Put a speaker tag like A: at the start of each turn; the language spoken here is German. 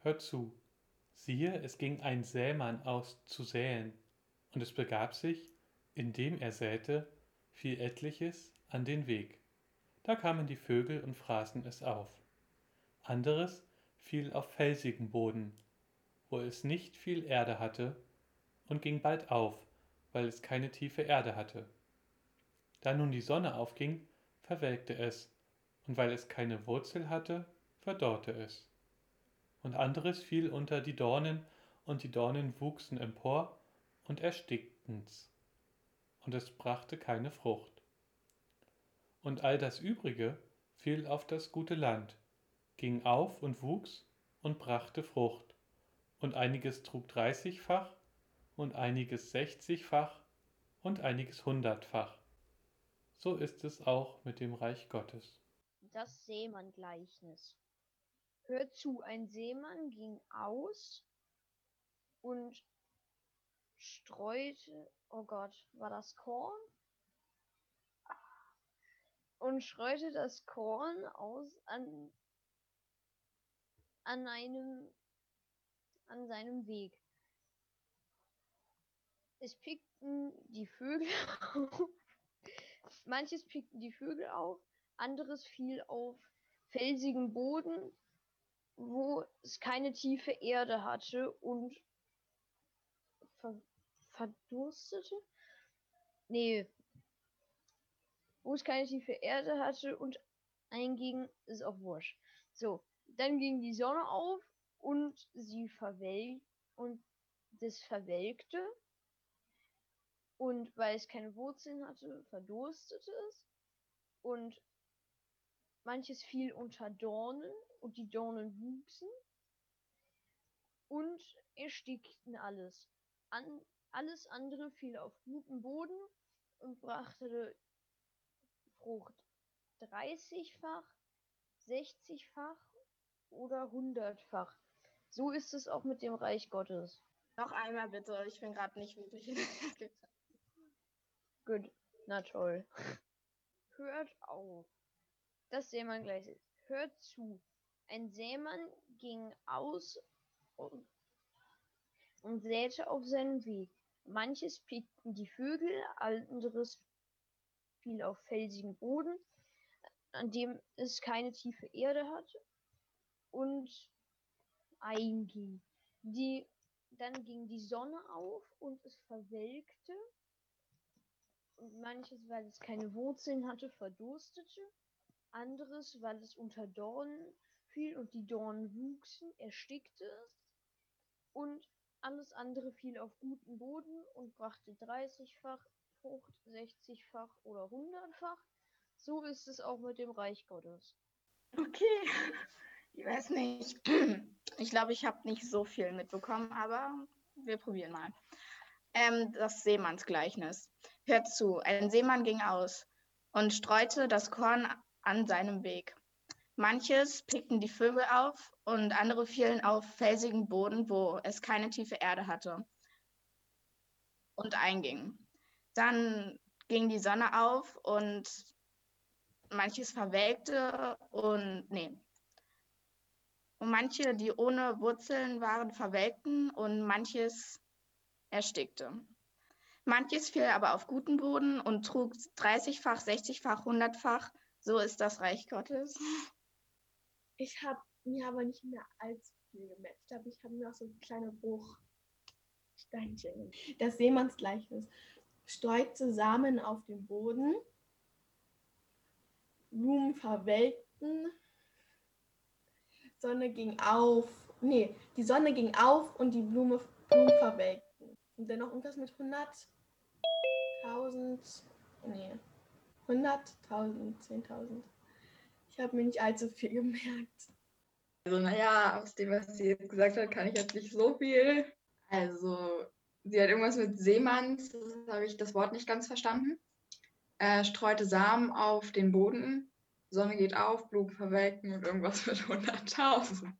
A: Hört zu. Siehe, es ging ein Sämann aus zu säen, und es begab sich, indem er säte, fiel etliches an den Weg. Da kamen die Vögel und fraßen es auf. Anderes fiel auf felsigen Boden, wo es nicht viel Erde hatte, und ging bald auf, weil es keine tiefe Erde hatte. Da nun die Sonne aufging, verwelkte es, und weil es keine Wurzel hatte, verdorrte es. Und anderes fiel unter die Dornen, und die Dornen wuchsen empor und erstickten's, und es brachte keine Frucht. Und all das übrige fiel auf das gute Land, ging auf und wuchs und brachte Frucht, und einiges trug dreißigfach, und einiges sechzigfach, und einiges hundertfach. So ist es auch mit dem Reich Gottes.
B: Das Seemann-Gleichnis. Hört zu, ein Seemann ging aus und streute, oh Gott, war das Korn? Und streute das Korn aus an, an einem, an seinem Weg. Es pickten die Vögel auf, manches pickten die Vögel auf, anderes fiel auf felsigen Boden, wo es keine tiefe Erde hatte und ver verdurstete? Nee. Wo es keine tiefe Erde hatte und einging, ist auch wurscht. So, dann ging die Sonne auf und sie verwelkt und das verwelkte. Und weil es keine Wurzeln hatte, verdurstete es. Und manches fiel unter Dornen und die Dornen wuchsen und erstickten alles. An, alles andere fiel auf guten Boden und brachte Frucht. Dreißigfach, sechzigfach oder hundertfach. So ist es auch mit dem Reich Gottes.
C: Noch einmal bitte, ich bin gerade nicht wirklich.
B: Gut, na toll. Hört auf. Das Seemann gleich ist. Hört zu. Ein Sämann ging aus und, und säte auf seinem Weg. Manches pickten die Vögel, anderes fiel auf felsigen Boden, an dem es keine tiefe Erde hatte und einging. Die, dann ging die Sonne auf und es verwelkte. Und manches, weil es keine Wurzeln hatte, verdurstete. Anderes, weil es unter Dornen fiel und die Dornen wuchsen, erstickte es. Und alles andere fiel auf guten Boden und brachte 30-fach Frucht, 60-fach oder 100-fach. So ist es auch mit dem Reich Gottes.
C: Okay, ich weiß nicht. Ich glaube, ich habe nicht so viel mitbekommen, aber wir probieren mal. Ähm, das Seemannsgleichnis. Hört zu, ein Seemann ging aus und streute das Korn an seinem Weg. Manches pickten die Vögel auf und andere fielen auf felsigen Boden, wo es keine tiefe Erde hatte und einging. Dann ging die Sonne auf und manches verwelkte und nee. Und manche, die ohne Wurzeln waren, verwelkten und manches erstickte. Manches fiel aber auf guten Boden und trug 30-fach, 60-fach, 100-fach. So ist das Reich Gottes.
D: Ich habe mir aber nicht mehr allzu viel gemerkt. Glaube, ich habe mir auch so kleine Bruchsteinchen. Das Seemannsgleichnis. Streute Samen auf dem Boden, Blumen verwelkten, Sonne ging auf. Nee, die Sonne ging auf und die Blume, Blumen verwelkten. Und dann noch irgendwas mit 100.000, nee, 100.000, 10.000. Ich habe mir nicht allzu viel gemerkt.
E: Also, naja, aus dem, was sie jetzt gesagt hat, kann ich jetzt nicht so viel. Also, sie hat irgendwas mit Seemanns, das habe ich das Wort nicht ganz verstanden. Äh, streute Samen auf den Boden, Sonne geht auf, Blumen verwelken und irgendwas mit 100.000.